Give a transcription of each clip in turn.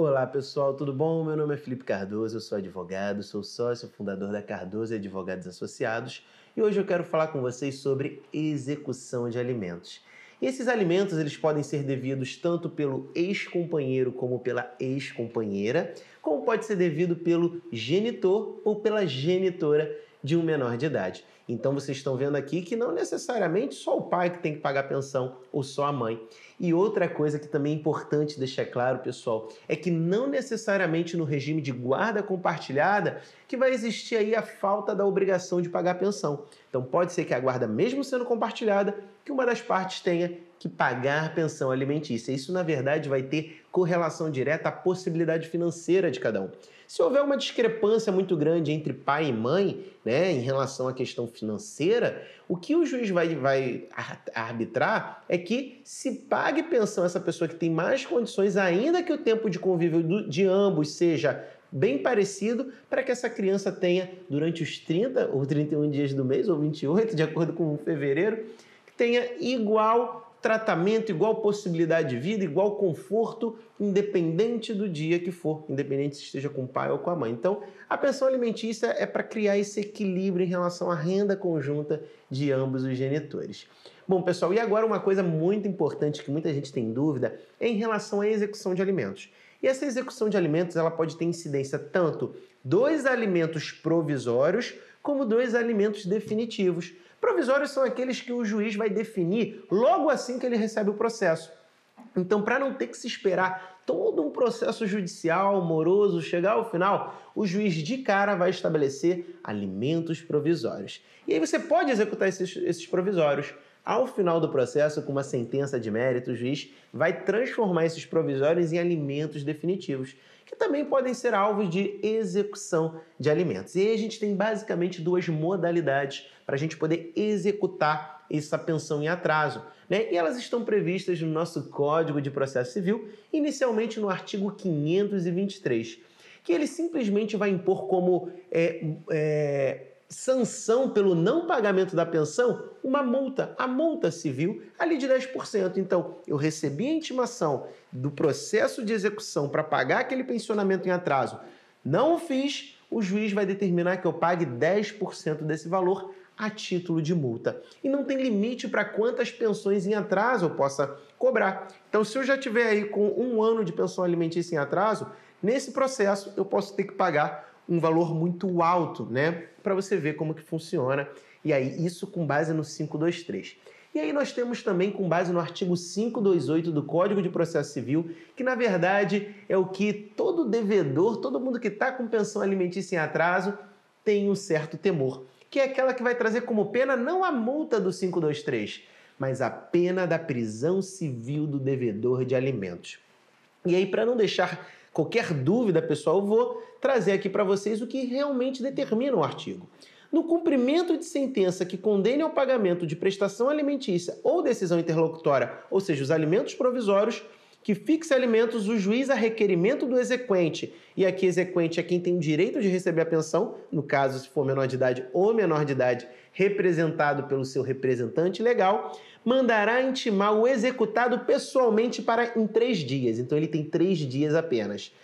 Olá pessoal, tudo bom? Meu nome é Felipe Cardoso, eu sou advogado, sou sócio fundador da Cardoso e Advogados Associados e hoje eu quero falar com vocês sobre execução de alimentos. E esses alimentos eles podem ser devidos tanto pelo ex-companheiro como pela ex-companheira, como pode ser devido pelo genitor ou pela genitora de um menor de idade. Então vocês estão vendo aqui que não necessariamente só o pai que tem que pagar pensão ou só a mãe. E outra coisa que também é importante deixar claro, pessoal, é que não necessariamente no regime de guarda compartilhada que vai existir aí a falta da obrigação de pagar pensão. Então pode ser que a guarda, mesmo sendo compartilhada, que uma das partes tenha que pagar pensão alimentícia. Isso, na verdade, vai ter correlação direta à possibilidade financeira de cada um. Se houver uma discrepância muito grande entre pai e mãe, né, em relação à questão financeira, o que o juiz vai, vai arbitrar é que se pague pensão essa pessoa que tem mais condições, ainda que o tempo de convívio de ambos seja bem parecido, para que essa criança tenha, durante os 30 ou 31 dias do mês, ou 28, de acordo com fevereiro, tenha igual tratamento, igual possibilidade de vida, igual conforto, independente do dia que for, independente se esteja com o pai ou com a mãe. Então, a pensão alimentícia é para criar esse equilíbrio em relação à renda conjunta de ambos os genitores. Bom, pessoal, e agora uma coisa muito importante que muita gente tem dúvida é em relação à execução de alimentos. E essa execução de alimentos ela pode ter incidência tanto dos alimentos provisórios como dos alimentos definitivos. Provisórios são aqueles que o juiz vai definir logo assim que ele recebe o processo. Então, para não ter que se esperar todo um processo judicial moroso chegar ao final, o juiz de cara vai estabelecer alimentos provisórios. E aí você pode executar esses, esses provisórios. Ao final do processo, com uma sentença de mérito, o juiz vai transformar esses provisórios em alimentos definitivos, que também podem ser alvos de execução de alimentos. E aí a gente tem basicamente duas modalidades para a gente poder executar essa pensão em atraso. Né? E elas estão previstas no nosso Código de Processo Civil, inicialmente no artigo 523, que ele simplesmente vai impor como é, é, sanção pelo não pagamento da pensão uma multa, a multa civil ali de 10%. Então, eu recebi a intimação do processo de execução para pagar aquele pensionamento em atraso, não o fiz, o juiz vai determinar que eu pague 10% desse valor a título de multa. E não tem limite para quantas pensões em atraso eu possa cobrar. Então, se eu já tiver aí com um ano de pensão alimentícia em atraso, nesse processo eu posso ter que pagar um valor muito alto, né? Para você ver como que funciona. E aí, isso com base no 523. E aí nós temos também com base no artigo 528 do Código de Processo Civil, que na verdade é o que todo devedor, todo mundo que está com pensão alimentícia em atraso, tem um certo temor, que é aquela que vai trazer como pena não a multa do 523, mas a pena da prisão civil do devedor de alimentos. E aí, para não deixar qualquer dúvida, pessoal, eu vou trazer aqui para vocês o que realmente determina o artigo. No cumprimento de sentença que condene ao pagamento de prestação alimentícia ou decisão interlocutória, ou seja, os alimentos provisórios, que fixe alimentos o juiz a requerimento do exequente, e aqui exequente é quem tem o direito de receber a pensão, no caso, se for menor de idade ou menor de idade, representado pelo seu representante legal, mandará intimar o executado pessoalmente para em três dias. Então ele tem três dias apenas.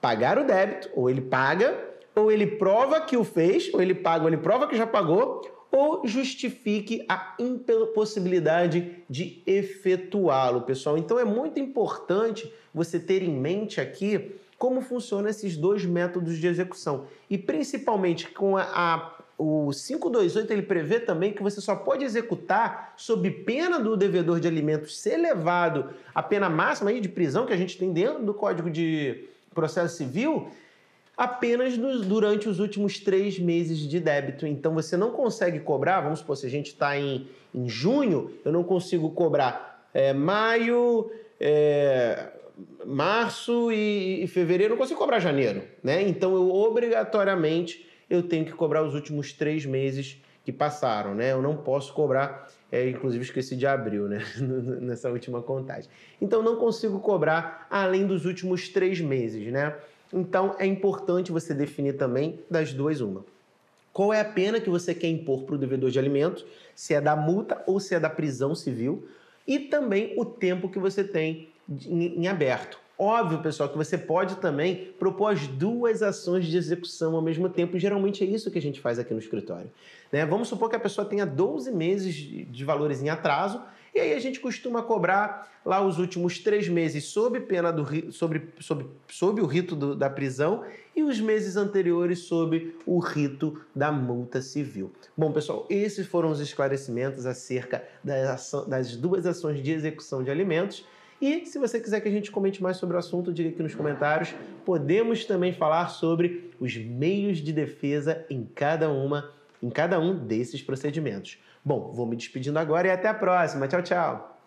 Pagar o débito, ou ele paga, ou ele prova que o fez, ou ele paga, ou ele prova que já pagou, ou justifique a impossibilidade de efetuá-lo, pessoal. Então é muito importante você ter em mente aqui como funcionam esses dois métodos de execução. E principalmente com a, a o 528 ele prevê também que você só pode executar sob pena do devedor de alimentos ser levado à pena máxima aí de prisão que a gente tem dentro do Código de Processo Civil apenas durante os últimos três meses de débito. Então você não consegue cobrar, vamos supor, se a gente está em, em junho, eu não consigo cobrar é, maio, é, março e, e fevereiro, não consigo cobrar janeiro, né? Então eu obrigatoriamente eu tenho que cobrar os últimos três meses que passaram, né? Eu não posso cobrar, é, inclusive esqueci de abril, né? Nessa última contagem. Então não consigo cobrar além dos últimos três meses, né? Então é importante você definir também das duas uma. Qual é a pena que você quer impor para o devedor de alimentos? Se é da multa ou se é da prisão civil? E também o tempo que você tem em, aberto. Óbvio, pessoal, que você pode também propor as duas ações de execução ao mesmo tempo. Geralmente é isso que a gente faz aqui no escritório. Né? Vamos supor que a pessoa tenha 12 meses de valores em atraso e aí a gente costuma cobrar lá os últimos três meses sob pena do sobre, sobre, sob o rito do, da prisão e os meses anteriores sob o rito da multa civil. Bom, pessoal, esses foram os esclarecimentos acerca das, das duas ações de execução de alimentos. E se você quiser que a gente comente mais sobre o assunto, diga aqui nos comentários. Podemos também falar sobre os meios de defesa em cada uma, em cada um desses procedimentos. Bom, vou me despedindo agora e até a próxima. Tchau, tchau.